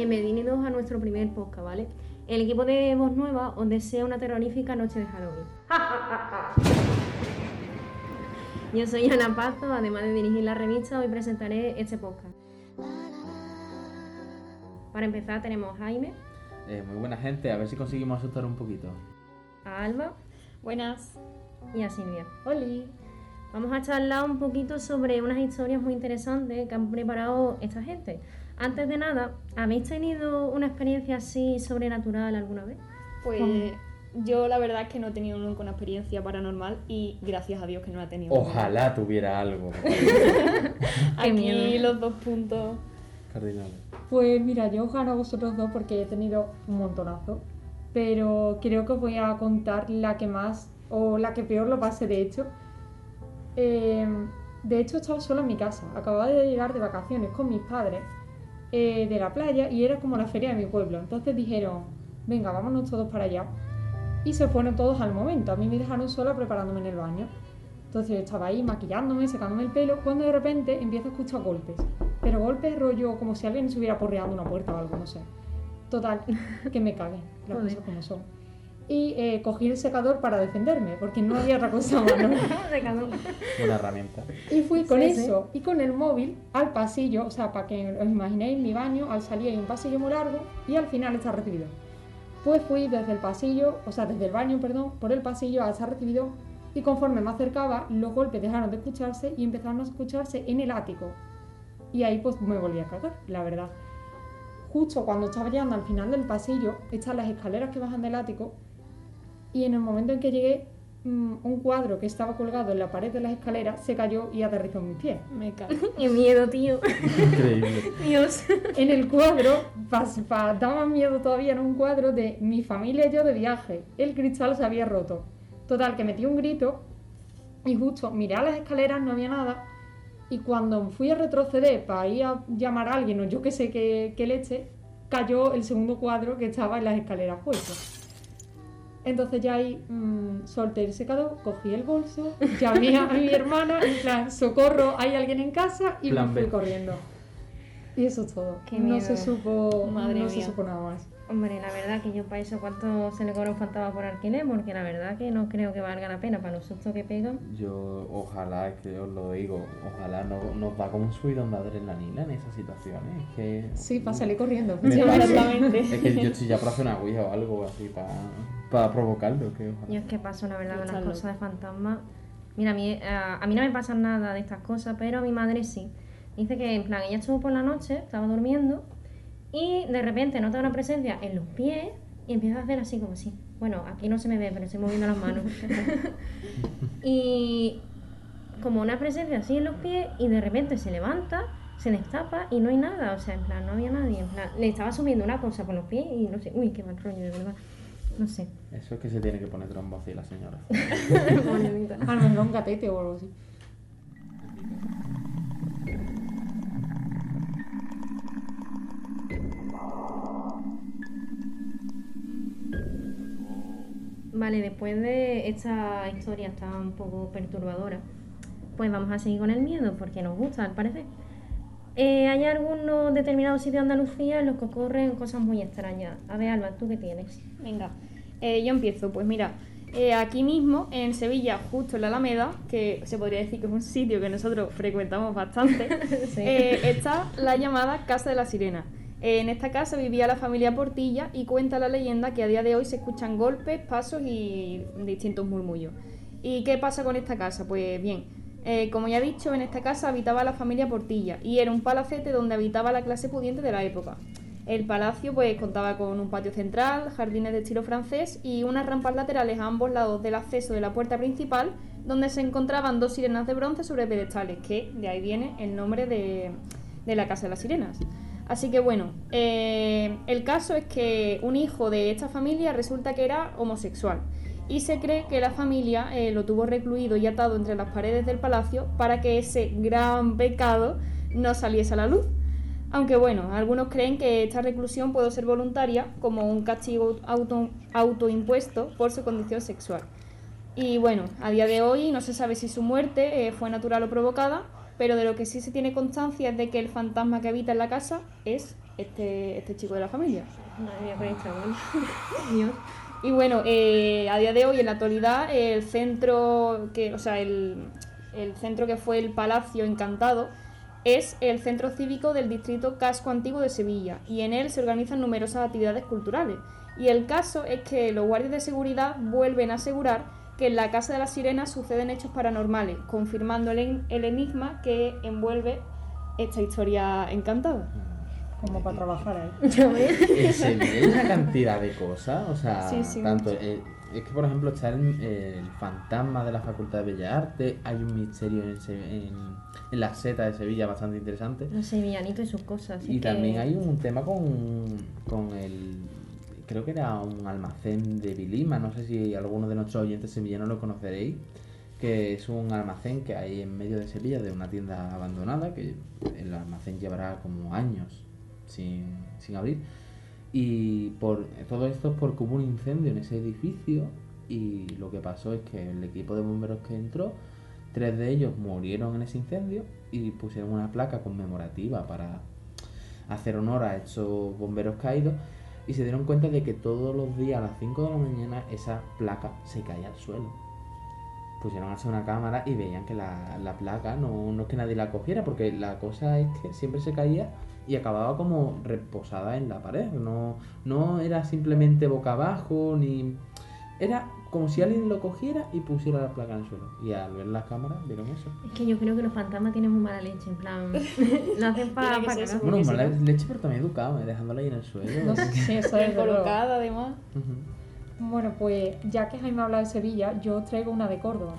Bienvenidos a nuestro primer podcast, ¿vale? El equipo de Voz Nueva os desea una terrorífica noche de Halloween. Yo soy Ana Pazo, además de dirigir la revista, hoy presentaré este podcast. Para empezar tenemos a Jaime, Eh, muy buena gente, a ver si conseguimos asustar un poquito. a Alba Buenas. y a Silvia. Oli. Vamos a charlar un poquito sobre unas historias muy interesantes que han preparado esta gente. Antes de nada, ¿habéis tenido una experiencia así sobrenatural alguna vez? Pues yo la verdad es que no he tenido nunca una experiencia paranormal y gracias a Dios que no la he tenido. Ojalá tuviera algo. Aquí miedo. los dos puntos. Cardinales. Pues mira, yo os gano a vosotros dos porque he tenido un montonazo. Pero creo que os voy a contar la que más o la que peor lo pase, de hecho. Eh, de hecho, estaba sola en mi casa. Acababa de llegar de vacaciones con mis padres eh, de la playa y era como la feria de mi pueblo. Entonces dijeron, venga, vámonos todos para allá. Y se fueron todos al momento. A mí me dejaron sola preparándome en el baño. Entonces yo estaba ahí maquillándome, secándome el pelo, cuando de repente empiezo a escuchar golpes. Pero golpes rollo como si alguien estuviera porreando una puerta o algo, no sé. Total, que me cagué, las cosas como son. Y eh, cogí el secador para defenderme, porque no había otra cosa mano. Una herramienta. Y fui con Sí, sí. eso y con el móvil al pasillo, o sea, para que os imaginéis mi baño, al salir hay un pasillo muy largo y al final está recibido. Pues fui desde el pasillo, o sea, desde el baño, perdón, por el pasillo al estar recibido y conforme me acercaba, los golpes dejaron de escucharse y empezaron a escucharse en el ático. Y ahí pues me volví a cagar, la verdad. Justo cuando estaba llegando al final del pasillo, están las escaleras que bajan del ático y en el momento en que llegué, mm, un cuadro que estaba colgado en la pared de las escaleras se cayó y aterrizó en mis pies. Me cago. ¡Qué miedo, tío! Increíble. Dios. En el cuadro, para dar más miedo todavía, en un cuadro de mi familia y yo de viaje. El cristal se había roto. Total, que metí un grito y justo miré a las escaleras, no había nada. Y cuando fui a retroceder para ir a llamar a alguien o yo que sé qué, qué leche, cayó el segundo cuadro que estaba en las escaleras puesto. Entonces ya ahí mm, solté el secador, cogí el bolso, llamé a mi hermana, en plan, socorro, hay alguien en casa y Plan me fui B. corriendo. Y eso es todo. Qué no miedo. se supo, Madre no se mía. supo nada más. Hombre, la verdad que yo para eso cuánto se le cobra un fantasma por alquiler, porque la verdad que no creo que valga la pena para los sustos que pegan. Yo, ojalá, es que os lo digo, ojalá no, nos da como un subidón de adrenalina en esas situaciones. Es que. Sí, para salir corriendo. Sí, exactamente. Es que yo estoy ya para hacer una ouija o algo así, para, para provocarlo. Que ojalá. Yo es que paso, la verdad, con las cosas de fantasma. Mira, a mí, eh, a, a mí no me pasa nada de estas cosas, pero a mi madre sí. Dice que, en plan, ella estuvo por la noche, estaba durmiendo, y de repente nota una presencia en los pies y empieza a hacer así como así. Bueno, aquí no se me ve, pero estoy moviendo las manos. y como una presencia así en los pies, y de repente se levanta, se destapa y no hay nada. O sea, en plan, no había nadie. En plan, le estaba subiendo una cosa por los pies y no sé, uy, qué mal rollo, de verdad. No sé. Eso es que se tiene que poner trombo así la señora. A lo mejor un gatete o algo así. Vale, después de esta historia tan un poco perturbadora, pues vamos a seguir con el miedo, porque nos gusta, al parecer. Eh, hay algunos determinados sitios de Andalucía en los que ocurren cosas muy extrañas. A ver, Alba, ¿tú qué tienes? Venga, eh, yo empiezo. Pues mira, eh, aquí mismo, en Sevilla, justo en la Alameda, que se podría decir que es un sitio que nosotros frecuentamos bastante, Sí. está la llamada Casa de la Sirena. En esta casa vivía la familia Portilla y cuenta la leyenda que a día de hoy se escuchan golpes, pasos y distintos murmullos. ¿Y qué pasa con esta casa? Pues bien, eh, como ya he dicho, en esta casa habitaba la familia Portilla y era un palacete donde habitaba la clase pudiente de la época. El palacio pues contaba con un patio central, jardines de estilo francés y unas rampas laterales a ambos lados del acceso de la puerta principal, donde se encontraban dos sirenas de bronce sobre pedestales, que de ahí viene el nombre de, de la Casa de las Sirenas. Así que bueno, eh, el caso es que un hijo de esta familia resulta que era homosexual y se cree que la familia eh, lo tuvo recluido y atado entre las paredes del palacio para que ese gran pecado no saliese a la luz. Aunque bueno, algunos creen que esta reclusión puede ser voluntaria como un castigo auto, autoimpuesto por su condición sexual. Y bueno, a día de hoy no se sabe si su muerte eh, fue natural o provocada, pero de lo que sí se tiene constancia es de que el fantasma que habita en la casa es este, este chico de la familia. Madre mía, con chaval. Dios. Y bueno, eh, a día de hoy, en la actualidad, el centro que, o sea, el, el centro que fue el Palacio Encantado es el centro cívico del distrito Casco Antiguo de Sevilla y en él se organizan numerosas actividades culturales. Y el caso es que los guardias de seguridad vuelven a asegurar que en la Casa de las Sirenas suceden hechos paranormales, confirmando el, en- el enigma que envuelve esta historia encantada. Como para trabajar ahí. Eh, se ve una cantidad de cosas, o sea, Sí, sí, tanto eh, es que por ejemplo está el, el fantasma de la Facultad de Bellas Artes, hay un misterio en, Se- en, en la seta de Sevilla bastante interesante Los sevillanitos y sus cosas. y que- también hay un tema con, creo que era un almacén de Vilima, no sé si algunos de nuestros oyentes sevillanos lo conoceréis, que es un almacén que hay en medio de Sevilla de una tienda abandonada, que el almacén llevará como años sin, sin abrir. Y por todo esto es porque hubo un incendio en ese edificio y lo que pasó es que el equipo de bomberos que entró, tres de ellos murieron en ese incendio y pusieron una placa conmemorativa para hacer honor a estos bomberos caídos y se dieron cuenta de que todos los días a las 5 de la mañana esa placa se caía al suelo. Pusieron así una cámara y veían que la, la placa no, no es que nadie la cogiera, porque la cosa es que siempre se caía y acababa como reposada en la pared. No, no era simplemente boca abajo, ni. Era como si alguien lo cogiera y pusiera la placa en el suelo. Y al ver las cámaras vieron eso. Es que yo creo que los fantasmas tienen muy mala leche, en plan. lo hacen para Tiene que. Bueno, mala leche, pero también educado, ¿eh? dejándola ahí en el suelo. No sé, eso Bien es colocada, además. Ujú. Bueno, pues ya que Jaime habla de Sevilla, yo os traigo una de Córdoba.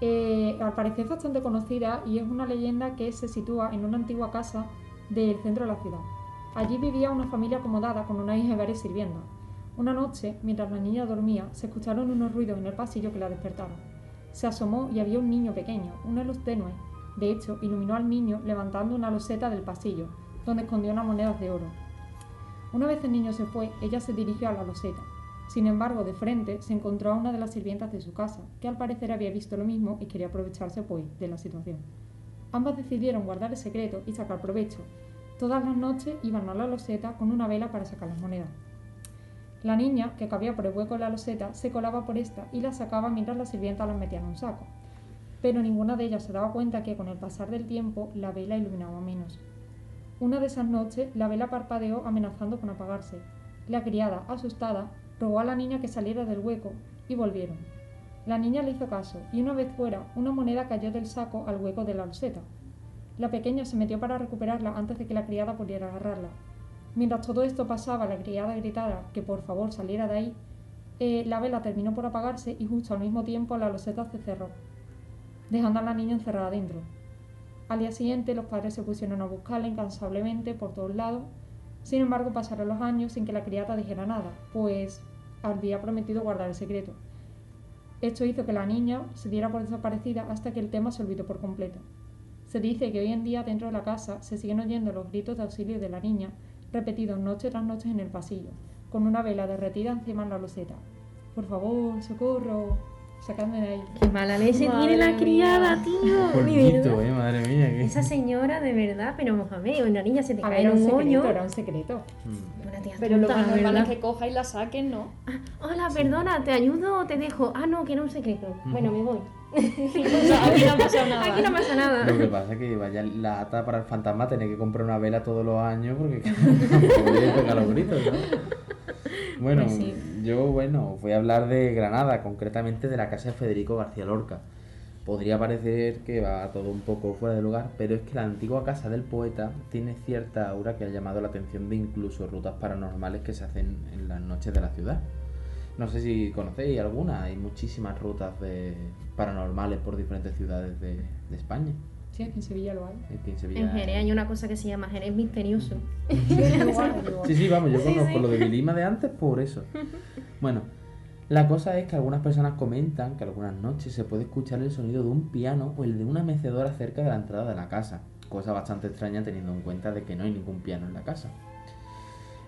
Eh, al parecer es bastante conocida y es una leyenda que se sitúa en una antigua casa del centro de la ciudad. Allí vivía una familia acomodada con una hija y varias sirviendas. Una noche, mientras la niña dormía, se escucharon unos ruidos en el pasillo que la despertaron. Se asomó y había un niño pequeño, una luz tenue. De hecho, iluminó al niño levantando una loseta del pasillo, donde escondió unas monedas de oro. Una vez el niño se fue, ella se dirigió a la loseta. Sin embargo, de frente se encontró a una de las sirvientas de su casa, que al parecer había visto lo mismo y quería aprovecharse pues de la situación. Ambas decidieron guardar el secreto y sacar provecho. Todas las noches iban a la loseta con una vela para sacar las monedas. La niña, que cabía por el hueco de la loseta, se colaba por esta y las sacaba mientras la sirvienta las metía en un saco. Pero ninguna de ellas se daba cuenta que con el pasar del tiempo la vela iluminaba menos. Una de esas noches la vela parpadeó amenazando con apagarse. La criada, asustada, rogó a la niña que saliera del hueco y volvieron. La niña le hizo caso y una vez fuera, una moneda cayó del saco al hueco de la loseta. La pequeña se metió para recuperarla antes de que la criada pudiera agarrarla. Mientras todo esto pasaba, la criada gritara que por favor saliera de ahí. eh, la vela terminó por apagarse y justo al mismo tiempo la loseta se cerró, dejando a la niña encerrada dentro. Al día siguiente los padres se pusieron a buscarla incansablemente por todos lados. Sin embargo, pasaron los años sin que la criada dijera nada, pues había prometido guardar el secreto. Esto hizo que la niña se diera por desaparecida hasta que el tema se olvidó por completo. Se dice que hoy en día dentro de la casa se siguen oyendo los gritos de auxilio de la niña, repetidos noche tras noche en el pasillo, con una vela derretida encima de la loseta. Por favor, socorro, sacadme de ahí. Qué mala leche Madre tiene la mía. criada, tío. Polvito, eh, madre mía. que- Esa señora, de verdad, pero Mohamed, una niña se te A cae ver, en un hoyo. era un secreto. Mm. Una tía Pero lo tonta, más la normal es que coja y la saquen, ¿no? Ah, hola, perdona, ¿te ayudo o te dejo? Ah, no, que era un secreto. Bueno, me voy. O sea, aquí no ha pasado nada. Aquí no pasa nada. Lo que pasa es que vaya la ata para el fantasma tener que comprar una vela todos los años porque no puede pegar los gritos, ¿no? Bueno, Pues sí. yo bueno, voy a hablar de Granada, concretamente de la casa de Federico García Lorca. Podría parecer que va todo un poco fuera de lugar, pero es que la antigua casa del poeta tiene cierta aura que ha llamado la atención de incluso rutas paranormales que se hacen en las noches de la ciudad. No sé si conocéis alguna, hay muchísimas rutas de paranormales por diferentes ciudades de, de España. Sí, en Sevilla lo hay. Aquí en Sevilla. En Jerez hay una cosa que se llama Jerez misterioso. Sí, sí, vamos, yo Sí, conozco sí. lo de Vilima de antes por eso. Bueno, la cosa es que algunas personas comentan que algunas noches se puede escuchar el sonido de un piano o el de una mecedora cerca de la entrada de la casa. Cosa bastante extraña teniendo en cuenta de que no hay ningún piano en la casa.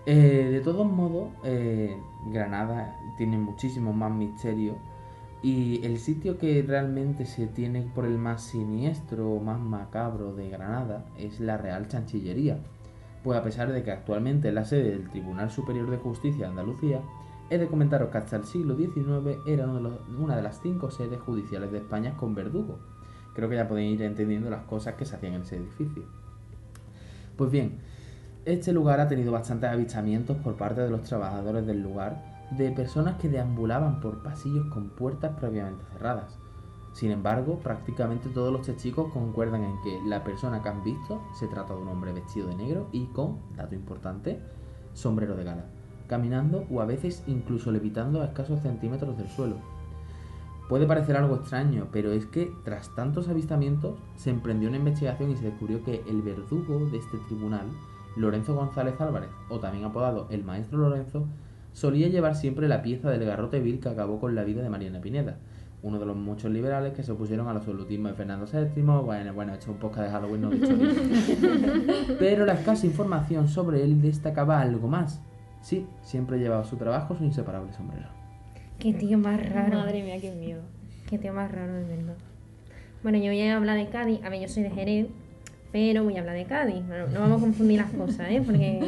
Eh, de todos modos, eh, Granada tiene muchísimos más misterios y el sitio que realmente se tiene por el más siniestro o más macabro de Granada es la Real Chanchillería, Pues a pesar de que actualmente es la sede del Tribunal Superior de Justicia de Andalucía, he de comentaros que hasta el siglo XIX era uno de una de las cinco sedes judiciales de España con verdugo. Creo que ya podéis ir entendiendo las cosas que se hacían en ese edificio. Pues bien, este lugar ha tenido bastantes avistamientos por parte de los trabajadores del lugar de personas que deambulaban por pasillos con puertas previamente cerradas. Sin embargo, prácticamente todos los testigos concuerdan en que la persona que han visto se trata de un hombre vestido de negro y con, dato importante, sombrero de gala, caminando o a veces incluso levitando a escasos centímetros del suelo. Puede parecer algo extraño, pero es que tras tantos avistamientos se emprendió una investigación y se descubrió que el verdugo de este tribunal, Lorenzo González Álvarez, o también apodado el Maestro Lorenzo, solía llevar siempre la pieza del garrote vil que acabó con la vida de Mariana Pineda, uno de los muchos liberales que se opusieron al absolutismo de Fernando VII. Bueno, bueno, esto es un podcast de Halloween, no de historia. Pero la escasa información sobre él destacaba algo más. Sí, siempre llevaba su trabajo su inseparable sombrero. Qué tío más raro. Madre mía, qué miedo. Qué tío más raro, de verdad. Bueno, yo voy a hablar de Cádiz. A ver, yo soy de Jerez, pero voy a hablar de Cádiz. Bueno, no vamos a confundir las cosas, ¿eh? Porque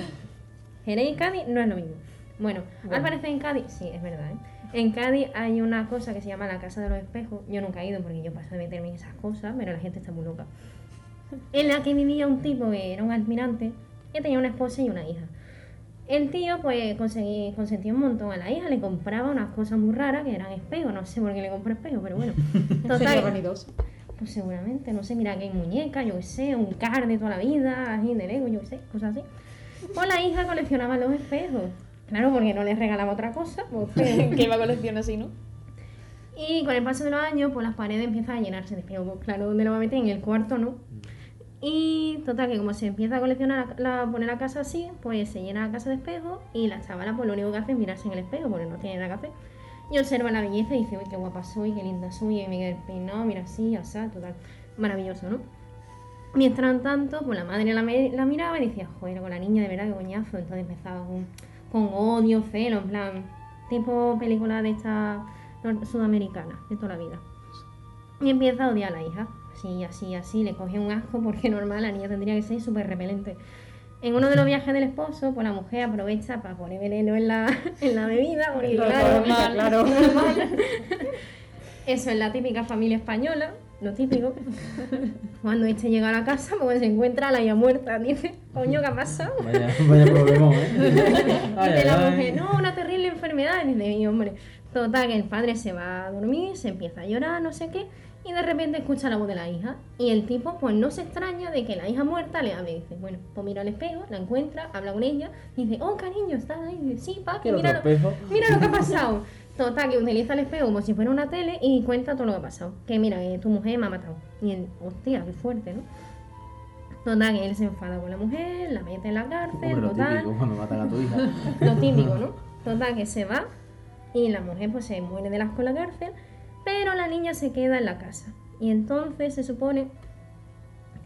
Jerez y Cádiz no es lo mismo. Bueno, al Bueno. parecer en Cádiz, sí, es verdad, ¿eh? En Cádiz hay una cosa que se llama la Casa de los Espejos. Yo nunca he ido porque yo paso de meterme en esas cosas, pero la gente está muy loca. En la que vivía un tipo que era un almirante que tenía una esposa y una hija. El tío, pues, conseguí, consentía un montón a la hija, le compraba unas cosas muy raras que eran espejos, no sé por qué le compró espejos, pero bueno. Total. Pues seguramente, no sé, mira que hay muñecas, yo qué sé, un car de toda la vida, así de Lego, yo qué sé, cosas así. Pues la hija coleccionaba los espejos. Claro, porque no les regalaba otra cosa, pues que iba a colección así, ¿no? Y con el paso de los años, pues las paredes empiezan a llenarse de espejos. Pues claro, ¿dónde lo va a meter? En el cuarto, ¿no? Y total, que como se empieza a coleccionar, la, la- poner la casa así, pues se llena la casa de espejos y la chavala pues lo único que hace es mirarse en el espejo porque no tiene nada que hacer. Y observa la belleza y dice, uy, qué guapa soy, qué linda soy, y me queda el peinado, mira así, así, total. Maravilloso, ¿no? Mientras tanto, pues la madre la, miraba y decía, joder, con la niña de verdad, qué coñazo. Entonces empezaba con, odio, celo, en plan, tipo película de esta sudamericana, de toda la vida. Y empieza a odiar a la hija. Así, así, así, le coge un asco porque normal, la niña tendría que ser súper repelente. En uno de los viajes del esposo, pues la mujer aprovecha para poner veneno en la, en la bebida, porque claro, Normal, claro. eso es la típica familia española, lo típico. Cuando este llega a la casa, pues se encuentra a la hija muerta. Dice, coño, ¿qué ha pasado? Vaya, vaya problemón, ¿eh? Dice la mujer, no, una terrible enfermedad. Y dice, mi hombre, total, que el padre se va a dormir, se empieza a llorar, no sé qué, y de repente escucha la voz de la hija. Y el tipo, pues no se extraña de que la hija muerta le hable. Dice, bueno, pues mira al espejo, la encuentra, habla con ella, dice, oh, cariño, ¿estás ahí? Dice, sí, papi, ¿Quieres mira, lo- mira lo que ha pasado. Total, que utiliza el espejo como si fuera una tele y cuenta todo lo que ha pasado. Que mira, que tu mujer me ha matado. Y él, hostia, qué fuerte, ¿no? Total, que él se enfada con la mujer, la mete en la cárcel, Hombre, lo total típico cuando matan a tu hija. lo típico, ¿no? Total, que se va y la mujer pues se muere de asco en la cárcel, pero la niña se queda en la casa. Y entonces se supone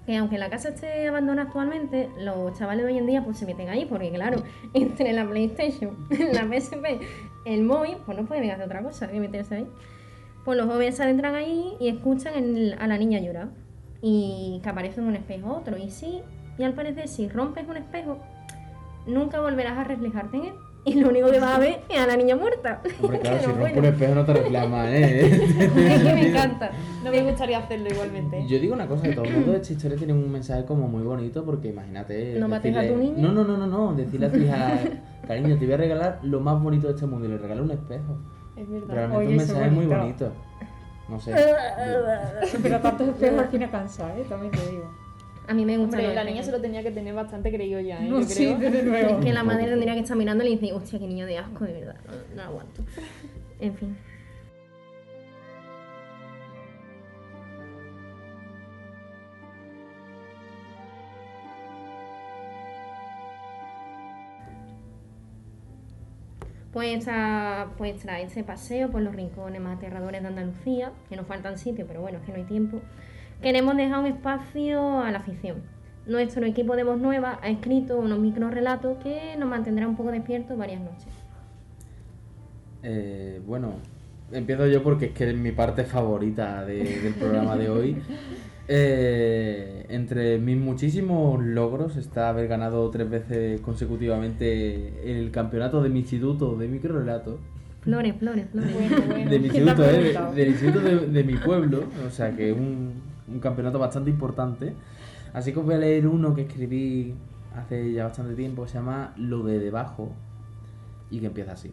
que aunque la casa esté abandonada actualmente, los chavales de hoy en día pues se meten ahí, porque claro, entre la PlayStation, la PSP, el móvil, pues no pueden hacer otra cosa que meterse ahí. Pues los jóvenes se adentran ahí y escuchan a la niña llorar. Y que aparece un espejo otro. Y sí, y al parecer si rompes un espejo, nunca volverás a reflejarte en él. Y lo único que vas a ver es a la niña muerta. Hombre, claro, si no, rompe un bueno. espejo no te reclamas, ¿eh? Es que me encanta. No me gustaría hacerlo igualmente. Yo digo una cosa, que todo el mundo de esta historia tiene un mensaje como muy bonito porque imagínate... ¿No mates a tu niño? No, no, no, no, no, decirle a tu hija, cariño, te voy a regalar lo más bonito de este mundo y le regalo un espejo. Es verdad. Realmente Oye, un mensaje muy bonito. bonito. No sé. Pero tantos espejos al fin cansa, ¿eh? También te digo. A mí me gusta. Hombre, la niña se lo tenía que tener bastante creído ya, ¿eh? No, Yo sí, creo. desde luego. Es que la madre tendría que estar mirando y le dice, hostia, qué niño de asco, de verdad. No, no lo aguanto. En fin. Pues, esta- pues tras este paseo por los rincones más aterradores de Andalucía, que nos faltan sitios, pero bueno, es que no hay tiempo, queremos dejar un espacio a la ficción. Nuestro equipo de Voz Nueva ha escrito unos micro relatos que nos mantendrán un poco despiertos varias noches. Eh, bueno, empiezo yo porque es que es mi parte favorita de- del programa de hoy. Eh, entre mis muchísimos logros está haber ganado tres veces consecutivamente el campeonato de mi instituto de microrelato. Flores, flores, flores. Bueno, bueno. de mi ¿Quién te ha instituto, eh, de- del instituto de, de mi pueblo, o sea que un, un campeonato bastante importante. Así que os voy a leer uno que escribí hace ya bastante tiempo, se llama Lo de debajo, y que empieza así.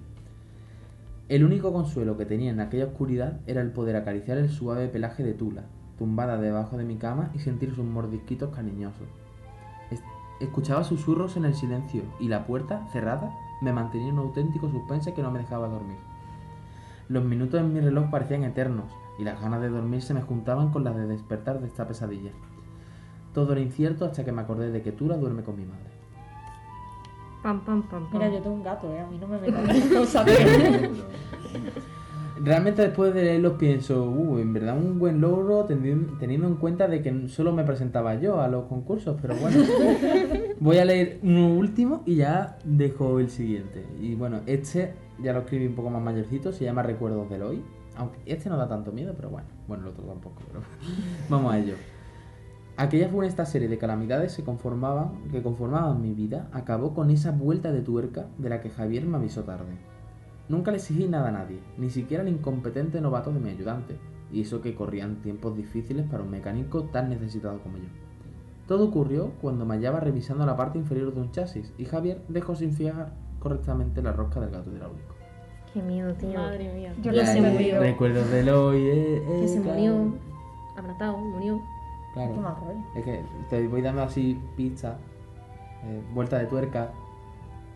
El único consuelo que tenía en aquella oscuridad era el poder acariciar el suave pelaje de Tula, tumbada debajo de mi cama y sentir sus mordisquitos cariñosos. Es- Escuchaba susurros en el silencio y la puerta, cerrada, me mantenía en un auténtico suspense que no me dejaba dormir. Los minutos en mi reloj parecían eternos y las ganas de dormir se me juntaban con las de despertar de esta pesadilla. Todo era incierto hasta que me acordé de que Tula duerme con mi madre. Pam, pam, pam, pam. Mira, yo tengo un gato, ¿eh? A mí no me metas en cosas de... Realmente después de leerlos pienso, uh, en verdad un buen logro teniendo en cuenta de que solo me presentaba yo a los concursos, pero bueno. Voy a leer uno último y ya dejo el siguiente. Y bueno, este ya lo escribí un poco más mayorcito, se llama Recuerdos del Hoy. Aunque este no da tanto miedo, pero bueno, bueno, el otro tampoco, pero vamos a ello. Aquella funesta serie de calamidades que conformaban mi vida acabó con esa vuelta de tuerca de la que Javier me avisó tarde. Nunca le exigí nada a nadie, ni siquiera al incompetente novato de mi ayudante, y eso que corrían tiempos difíciles para un mecánico tan necesitado como yo. Todo ocurrió cuando me hallaba revisando la parte inferior de un chasis y Javier dejó sin fijar correctamente la rosca del gato hidráulico. Qué miedo, tío. Madre mía. Yo lo se murió. Recuerdos del hoy, eh, eh, Que se claro. murió. Abratado, murió. Claro. Qué mal rollo. Es que te voy dando así pizza, eh, vuelta de tuerca,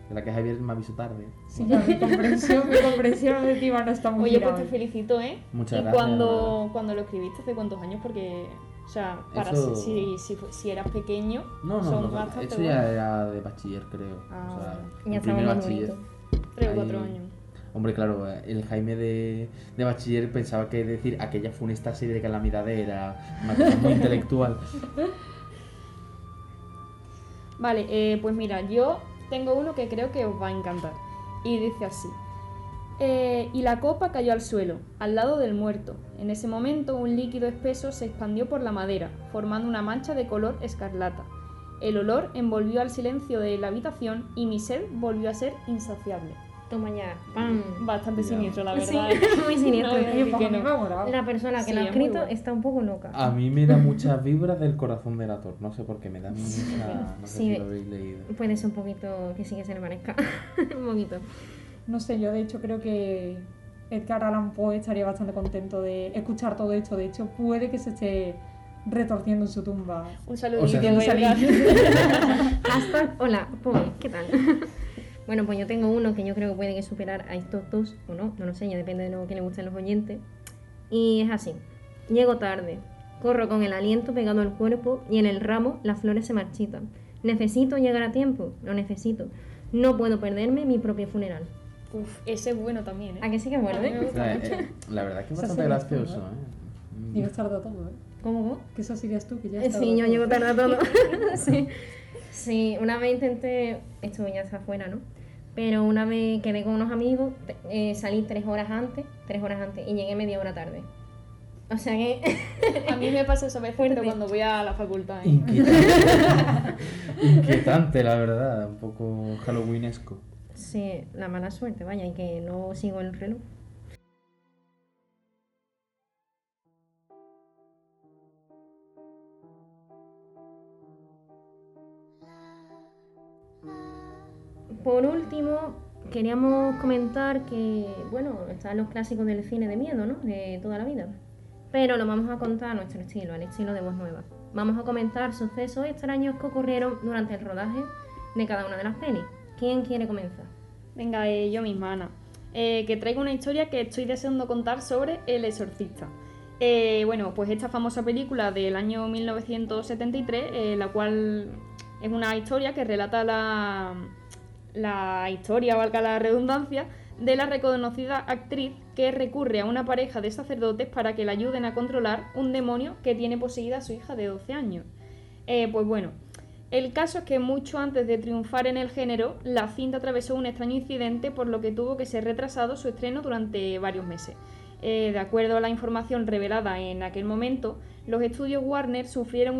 de la que Javier me avisó tarde. Sí, ya, mi comprensión, mi comprensión auditiva no está muy Oye, pues te felicito, ¿eh? Muchas ¿Y gracias, cuando, cuando lo escribiste? ¿Hace cuántos años? Porque, o sea, para Eso- si, si, si eras pequeño, No, no, son no, bastante eso ya buenos. era de bachiller, creo. Ah, o sea, Ya estaba bachiller. Tres o cuatro años. Hombre, claro, eh, el Jaime de, de bachiller pensaba que decir aquella funesta serie de calamidades era muy intelectual. Vale, eh, pues mira, yo tengo uno que creo que os va a encantar. Y dice así. Eh, y la copa cayó al suelo, al lado del muerto. En ese momento un líquido espeso se expandió por la madera, formando una mancha de color escarlata. El olor envolvió al silencio de la habitación y mi sed volvió a ser insaciable. Toma ya. Pam. Bastante Ya. siniestro, la Sí, verdad. muy siniestro. No que. La persona que Sí, lo ha es escrito bueno. está un poco loca. A mí me da muchas vibras del corazón del ator, no sé por qué, me da mucha... No sé Sí. si lo habéis leído. Puede ser un poquito que sí que se le parezca. un poquito. No sé, yo de hecho creo que Edgar Allan Poe estaría bastante contento de escuchar todo esto. De hecho, puede que se esté retorciendo en su tumba. Un saludo O sea. Hashtag, hola, Poe, ¿qué tal? Bueno, pues yo tengo uno que yo creo que puede que superar a estos dos, o no, no lo sé, ya depende de lo que le gusten los oyentes. Y es así. Llego tarde, corro con el aliento pegado al cuerpo y en el ramo las flores se marchitan. Necesito llegar a tiempo, lo necesito. No puedo perderme mi propio funeral. Uf, ese es bueno también, ¿eh? ¿A que sí que es bueno, eh? La, mucho. eh, la verdad es que es bastante gracioso, ¿eh? Llegas tarde a todo, ¿eh? ¿Cómo vos? Que esa serías tú, que ya Eh, Sí, yo todo. llego tarde a todo. sí. sí, una vez intenté, esto ya está afuera, ¿no? Pero una vez quedé con unos amigos, eh, salí tres horas antes, tres horas antes, y llegué media hora tarde. O sea que, A mí me pasa eso a veces, Fuerte. pero cuando voy a la facultad. ¿eh? Inquietante. Inquietante, la verdad, un poco halloweenesco. sí, la mala suerte, vaya, y que no sigo el reloj. Por último, queríamos comentar que, bueno, están los clásicos del cine de miedo, ¿no? De toda la vida. Pero lo vamos a contar a nuestro estilo, al estilo de voz nueva. Vamos a comentar sucesos extraños que ocurrieron durante el rodaje de cada una de las pelis. ¿Quién quiere comenzar? Venga, eh, yo misma, Ana. Eh, que traigo una historia que estoy deseando contar sobre El Exorcista. Eh, bueno, pues esta famosa película del año 1973, eh, la cual es una historia que relata la, la historia, valga la redundancia, de la reconocida actriz que recurre a una pareja de sacerdotes para que la ayuden a controlar un demonio que tiene poseída a su hija de 12 años. Eh, pues bueno, el caso es que mucho antes de triunfar en el género, la cinta atravesó un extraño incidente por lo que tuvo que ser retrasado su estreno durante varios meses. Eh, de acuerdo a la información revelada en aquel momento, los estudios Warner sufrieron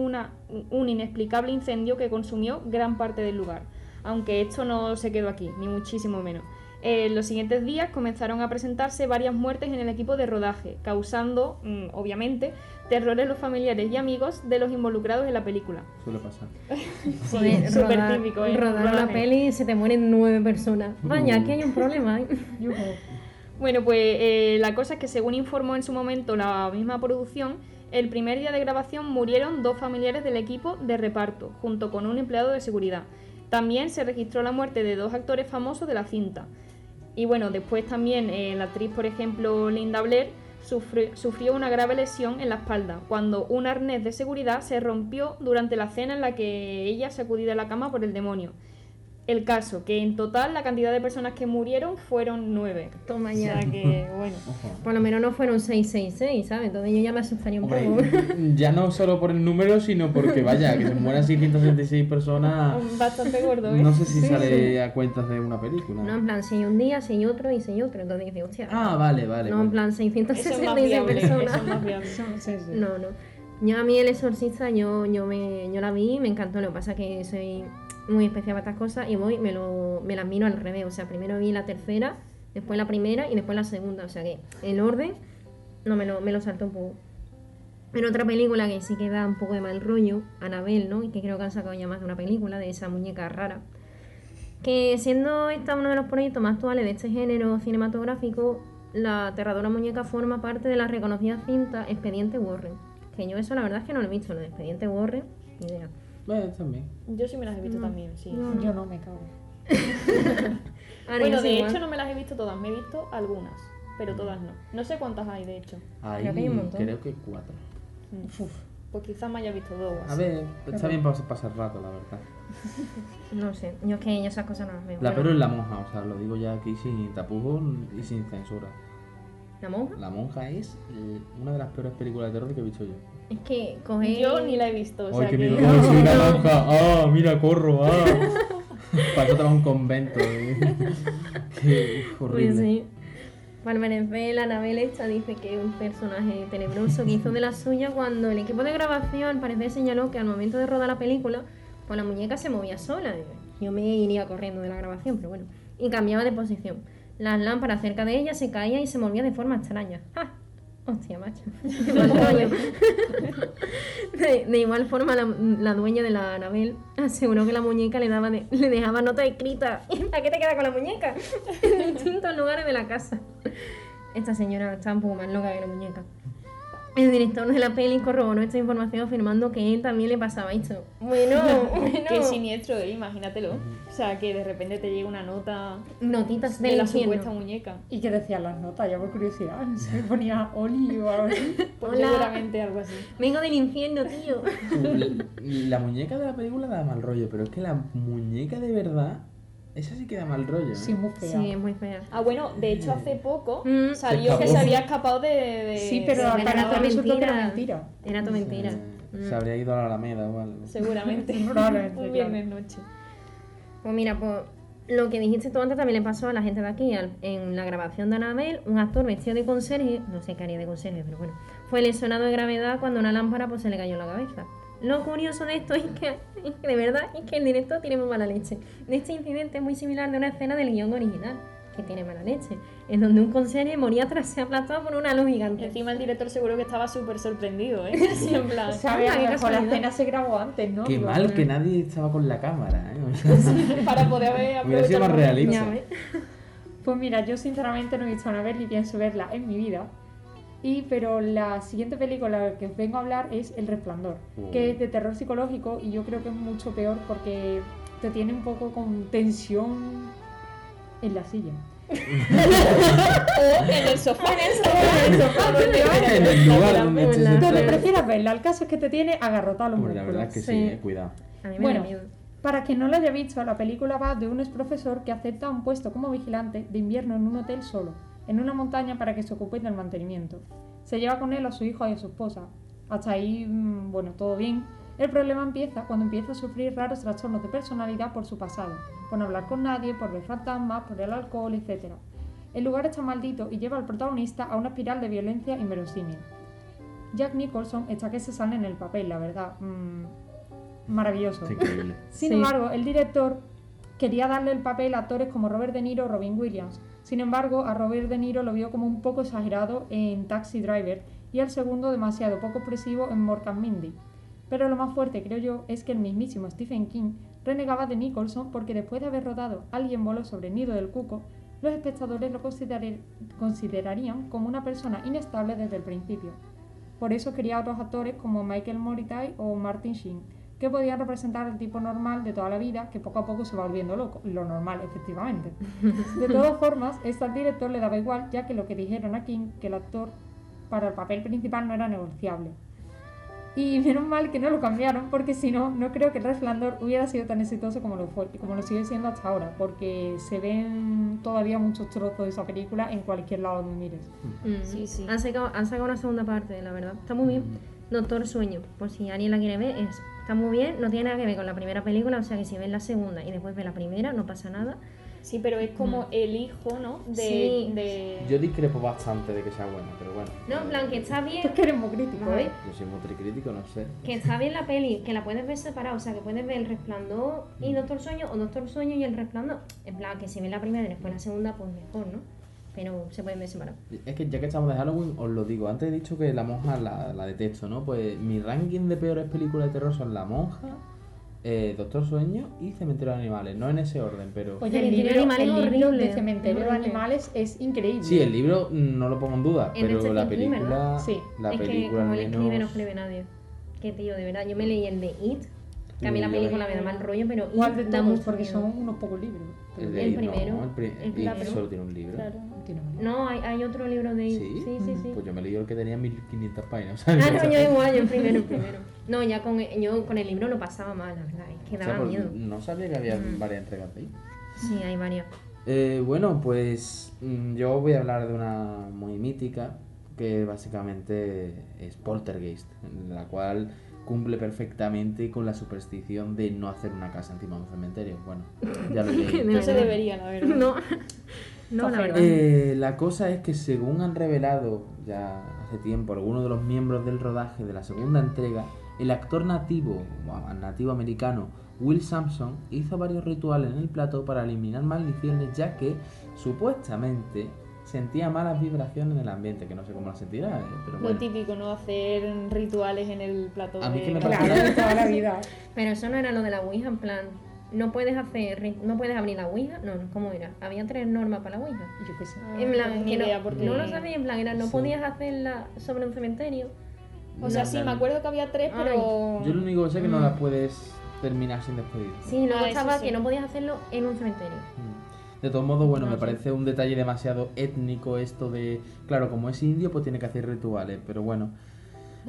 un inexplicable incendio que consumió gran parte del lugar. Aunque esto no se quedó aquí, ni muchísimo menos. En los siguientes días comenzaron a presentarse varias muertes en el equipo de rodaje, causando, mm, obviamente, terror en los familiares y amigos de los involucrados en la película. Suele pasar. Sí, Joder, súper rodar- típico. ¿eh? Rodar una Rodaje. peli y se te mueren nueve personas. Vaya, aquí hay un problema, ¿eh? Bueno, pues eh, la cosa es que según informó en su momento la misma producción, el primer día de grabación murieron dos familiares del equipo de reparto, junto con un empleado de seguridad. También se registró la muerte de dos actores famosos de la cinta. Y bueno, después también eh, la actriz, por ejemplo, Linda Blair, sufri- sufrió una grave lesión en la espalda cuando un arnés de seguridad se rompió durante la cena en la que ella sacudía de la cama por el demonio. El caso, que en total la cantidad de personas que murieron fueron nueve. Toma O ya. sea que, bueno. Ojo. Por lo menos no fueron 666, ¿sabes? Entonces yo ya me asustaría un poco. Ya no solo por el número, sino porque, vaya, que se mueran 666 personas. Bastante gordo, ¿eh? No sé si Sí, sale a cuentas de una película. No, en plan, si un día, si otro y si otro. Entonces dice, hostia. Ah, vale, vale. no, en vale. plan, Eso es más 666 viable, eso personas. es más viable. Sí, sí, sí. No, no. Yo a mí el exorcista, yo, yo, me, yo la vi y me encantó. Lo que pasa es que soy muy especial para estas cosas y voy, me, lo, me las miro al revés. O sea, primero vi la tercera, después la primera y después la segunda. O sea que el orden no me lo, me lo salto un poco. Pero otra película que sí que da un poco de mal rollo, Anabel, ¿no? Y que creo que han sacado ya más de una película de esa muñeca rara. Que siendo esta uno de los proyectos más actuales de este género cinematográfico, la aterradora muñeca forma parte de la reconocida cinta Expediente Warren. Que yo eso la verdad es que no lo he visto, lo de Expediente Warren, ni idea. También. Yo sí me las he visto No. también, sí. No. Yo no me cago. Bueno, de hecho no me las he visto todas, me he visto algunas, pero todas no. No sé cuántas hay, de hecho. Ahí Creo que hay un montón. creo que cuatro. Mm. Pues quizás me haya visto dos. A ver, está bien para pasar rato, la verdad. No sé, yo es que esas cosas no las veo. La pero es la monja, o sea, lo digo ya aquí sin tapujos y sin censura. ¿La monja? La monja es eh, una de las peores películas de terror que he visto yo. Es que coge... Yo ni la he visto, o Ay, sea que que... miedo, ay, soy una monja. Ah, mira, corro. Ah. Para a un convento. eh. Qué horrible. Pues sí. Al parecer, la Anabel esta dice que es un personaje tenebroso que hizo de la suya cuando el equipo de grabación al parecer señaló que al momento de rodar la película, pues la muñeca se movía sola. Yo me iría corriendo de la grabación, pero bueno. Y cambiaba de posición. Las lámparas cerca de ella se caían y se movían de forma extraña. ¡Ja! Hostia, macho. De, de igual forma, la, la dueña de la Anabel aseguró que la muñeca le, daba de- le dejaba notas escritas. ¿A qué te queda con la muñeca? en distintos lugares de la casa. Esta señora está un poco más loca que la muñeca. El director de la peli corroboró esta información afirmando que a él también le pasaba esto. Bueno, bueno. Qué siniestro, ¿eh? Imagínatelo. O sea, que de repente te llega una nota Notitas de la infierno. supuesta muñeca. ¿Y qué decían las notas? Ya por curiosidad. Se ponía Oli o algo así. Pues Hola. seguramente algo así. Vengo del infierno, tío. La muñeca de la película da mal rollo, pero es que la muñeca de verdad, esa sí que da mal rollo. ¿eh? Sí, muy fea. Sí, es muy fea. Ah, bueno, de hecho hace poco Mm. salió Se que se había escapado de... de- Sí, pero al parecer resultó que era mentira. Era todo mentira. Se, Mm. se habría ido a la Alameda o algo. Seguramente. Probablemente, Un viernes noche. Pues mira, pues lo que dijiste tú antes también le pasó a la gente de aquí. Al- en la grabación de Anabel, un actor vestido de conserje, no sé qué haría de conserje, pero bueno, fue lesionado de gravedad cuando una lámpara pues se le cayó en la cabeza. Lo curioso de esto es que, es que de verdad es que el director tiene muy mala leche. De este incidente es muy similar de una escena del guion original, que tiene mala leche, en donde un conserje moría tras ser aplastado por una luz gigante. Encima el director seguro que estaba súper sorprendido, ¿eh? Sí, en plan... Sabe, a Qué lo mejor la escena se grabó antes, ¿no? Qué Digo, mal que nadie estaba con la cámara, ¿eh? O sea, Para poder haber Hubiera sido más aprovechado- realista. Pues mira, yo sinceramente no he visto Annabelle ni pienso verla en mi vida. Y, pero la siguiente película que os vengo a hablar es El Resplandor, Oh. que es de terror psicológico y yo creo que es mucho peor porque te tiene un poco con tensión en la silla. O en el sofá. en el lugar donde estés Hola. Donde prefieras verla, el caso es que te tiene agarrotado a los Hombre, la músculos. verdad es que Sí. sí, eh, cuidado. A mí me Bueno, da miedo. Para quien no lo haya visto, la película va de un ex profesor que acepta un puesto como vigilante de invierno en un hotel solo, en una montaña para que se ocupe del mantenimiento. Se lleva con él a su hijo y a su esposa. Hasta ahí, mm, bueno, todo bien. El problema empieza cuando empieza a sufrir raros trastornos de personalidad por su pasado, por no hablar con nadie, por ver fantasmas, por el alcohol, etc. El lugar está maldito y lleva al protagonista a una espiral de violencia inverosímil. Jack Nicholson está que se sale en el papel, la verdad. Mm, maravilloso. Increíble. Sin Sí. embargo, el director quería darle el papel a actores como Robert De Niro o Robin Williams. Sin embargo, a Robert De Niro lo vio como un poco exagerado en Taxi Driver y al segundo demasiado poco expresivo en Morgan Mindy. Pero lo más fuerte, creo yo, es que el mismísimo Stephen King renegaba de Nicholson porque después de haber rodado Alguien voló sobre el nido del cuco, los espectadores lo considerar- considerarían como una persona inestable desde el principio. Por eso quería a otros actores como Michael Moritai o Martin Sheen, que podían representar el tipo normal de toda la vida, que poco a poco se va volviendo loco. Lo normal, efectivamente. De todas formas, esto al director le daba igual, ya que lo que dijeron a King, que el actor para el papel principal no era negociable. Y menos mal que no lo cambiaron, porque si no, no creo que El Resplandor hubiera sido tan exitoso como lo fue, como lo sigue siendo hasta ahora, porque se ven todavía muchos trozos de esa película en cualquier lado donde mires. Mm. Sí, sí. Han sacado, han sacado una segunda parte, la verdad. Está muy bien. Doctor Sueño, por si alguien la quiere ver, es, está muy bien. No tiene nada que ver con la primera película, o sea que si ves la segunda y después ves la primera, no pasa nada. Sí, pero es como el hijo, ¿no? De, Sí. de- Yo discrepo bastante de que sea buena, pero bueno. No, en plan, que está Es bien, que eres muy crítico. ¿eh? Yo soy muy tricrítico, no sé. que está bien la peli, que la puedes ver separada, o sea que puedes ver El Resplandor y Doctor Sueño, o Doctor Sueño y El Resplandor. En plan, que si ves la primera y después la segunda, pues mejor, ¿no? Pero se pueden ver separados. Es que ya que estamos de Halloween, os lo digo. Antes he dicho que La Monja la, la detesto, ¿no? Pues mi ranking de peores películas de terror son La Monja, eh, Doctor Sueño y Cementerio de Animales. No en ese orden, pero... Oye, el Cementerio de libro, Animales el libro horrible, de Cementerio de. Animales es increíble. Sí, el libro no lo pongo en duda, de pero la Stephen King, película... ¿verdad? Sí. La es que película como al él escribe, no menos... escribe nadie. Qué tío, de verdad. Yo me leí el de It, que a mí Uy, la yo película leí- me da mal rollo, pero ¿Cuál de todos? Porque miedo. son unos pocos libros. El, El primero, No, el, pri- el It primero. solo tiene un libro. Claro. Tiene un- No, hay, hay otro libro de. ¿Sí? Sí, sí, sí. Pues yo me leí el que tenía 1500 páginas. Ah, no, yo igual, yo el primero, el primero. No, ya con, yo con el libro lo pasaba mal, la verdad. Es que O sea, daba pues, miedo. no sabía que había Mm. varias entregas de ahí. Sí, hay varias. Eh, bueno, pues mm, yo voy a hablar de una muy mítica que básicamente es Poltergeist, en la cual cumple perfectamente con la superstición de no hacer una casa encima de un cementerio. Bueno, ya lo leí. No se debería, la verdad. No, no, la verdad. Eh, la cosa es que según han revelado ya hace tiempo algunos de los miembros del rodaje de la segunda entrega, el actor nativo, nativo americano Will Sampson hizo varios rituales en el plato para eliminar maldiciones ya que supuestamente sentía malas vibraciones en el ambiente, que no sé cómo las sentirá, eh, pero Lo bueno. típico, ¿no? Hacer rituales en el plato A mí de... que me Claro, toda la vida. Pero eso no era lo de la Ouija, en plan. No puedes hacer, ri- no puedes abrir la Ouija. No, no, ¿cómo era? Había tres normas para la Ouija. Yo qué sé. Ah, En plan, que no, porque- no lo sabía, en plan, era, no Sí. podías hacerla sobre un cementerio. O sea, No, sí, no, me acuerdo que había tres, pero... Yo lo único que sé es que no Mm. las puedes terminar sin despedir. Sí, luego Ah, estaba sí. que no podías hacerlo en un cementerio. Mm. De todos modos, bueno, No me parece un detalle demasiado étnico esto de, claro, como es indio, pues tiene que hacer rituales, pero bueno.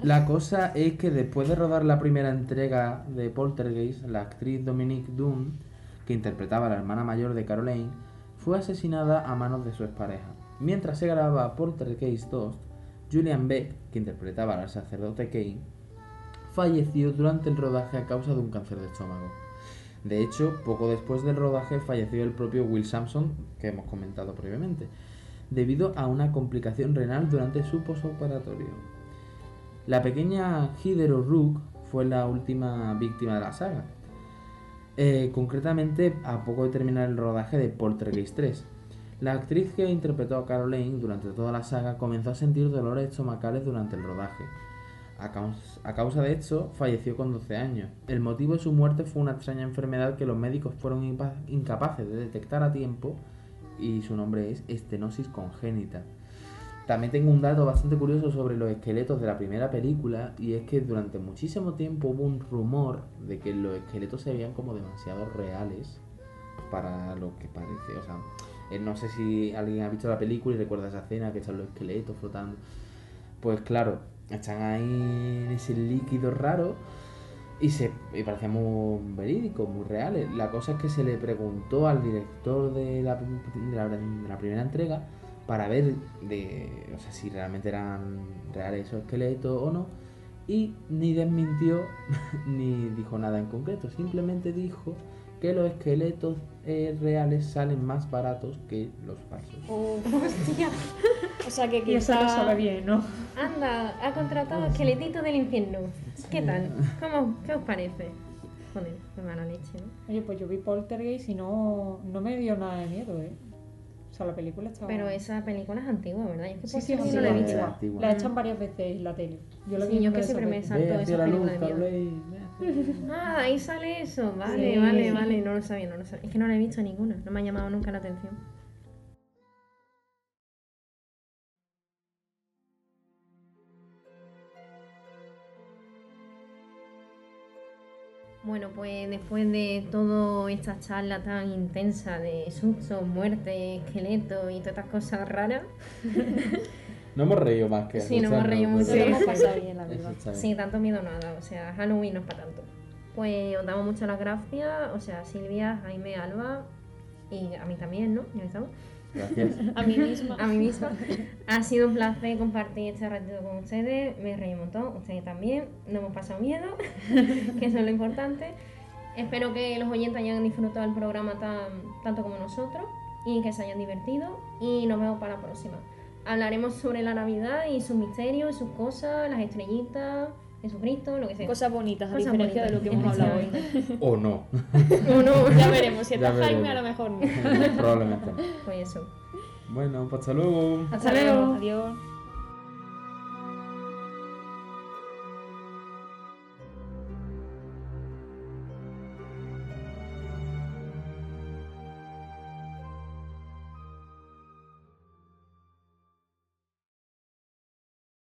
La cosa es que después de rodar la primera entrega de Poltergeist, la actriz Dominique Dunn, que interpretaba a la hermana mayor de Caroline, fue asesinada a manos de su expareja. Mientras se grababa Poltergeist 2, Julian Beck, que interpretaba al sacerdote Kane, falleció durante el rodaje a causa de un cáncer de estómago. De hecho, poco después del rodaje falleció el propio Will Sampson, que hemos comentado previamente, debido a una complicación renal durante su posoperatorio. La pequeña Heather O'Rourke fue la última víctima de la saga. Eh, concretamente, a poco de terminar el rodaje de Poltergeist 3. La actriz que interpretó a Caroline durante toda la saga comenzó a sentir dolores estomacales durante el rodaje. A causa, de esto, falleció con 12 años. El motivo de su muerte fue una extraña enfermedad que los médicos fueron incapaces de detectar a tiempo y su nombre es estenosis congénita. También tengo un dato bastante curioso sobre los esqueletos de la primera película y es que durante muchísimo tiempo hubo un rumor de que los esqueletos se veían como demasiado reales para lo que parece. O sea, eh, no sé si alguien ha visto la película y recuerda esa escena que están los esqueletos flotando. Pues claro, están ahí en ese líquido raro y se y parecían muy verídicos, muy reales. La cosa es que se le preguntó al director de la, de la, primera entrega para ver de, o sea, si realmente eran reales esos esqueletos o no. Y ni desmintió ni dijo nada en concreto. Simplemente dijo que los esqueletos eh, reales salen más baratos que los falsos. O, Hostia. O sea que Y eso lo quizá... sabe bien, ¿no? Anda, ha contratado esqueletito del infierno. ¿Qué tal? ¿Cómo, ¿Qué os parece? Joder, qué mala leche, ¿no? Oye, pues yo vi Poltergeist y no, no me dio nada de miedo, ¿eh? O sea, la película estaba... Pero esa película es antigua, ¿verdad? Yo es que Sí, sí, es no la he visto. antigua. La echan varias veces en la tele. Yo la vi Sí, yo una que siempre me salto esa la luz, película de miedo. Ah, ahí sale eso. Vale, Sí. vale, vale. No lo sabía, no lo sabía. Es que no la he visto ninguna. No me ha llamado nunca la atención. Pues después de toda esta charla tan intensa de sustos, muerte, esqueletos y todas estas cosas raras, No hemos reído más que Sí, no hemos reído mucho, Lo hemos pasado bien, la verdad. sin tanto miedo nada, o sea, Halloween no es para tanto. Pues os damos muchas las gracias, o sea, Silvia, Jaime, Alba y a mí también, ¿no? Ya estamos. Gracias. A mí misma. A mí misma. Ha sido un placer compartir este ratito con ustedes, me reí un montón, ustedes también, no hemos pasado miedo, que eso es lo importante. Espero que los oyentes hayan disfrutado el programa tan, tanto como nosotros y que se hayan divertido y nos vemos para la próxima. Hablaremos sobre la Navidad y sus misterios, y sus cosas, las estrellitas, Jesucristo, lo que sea. Cosas bonitas, a Cosas diferencia de lo que hemos hablado hoy. O no. O no. Ya veremos, si está Jaime veremos. a lo mejor no. Probablemente. Pues eso. Bueno, pues hasta luego. Hasta luego. Adiós.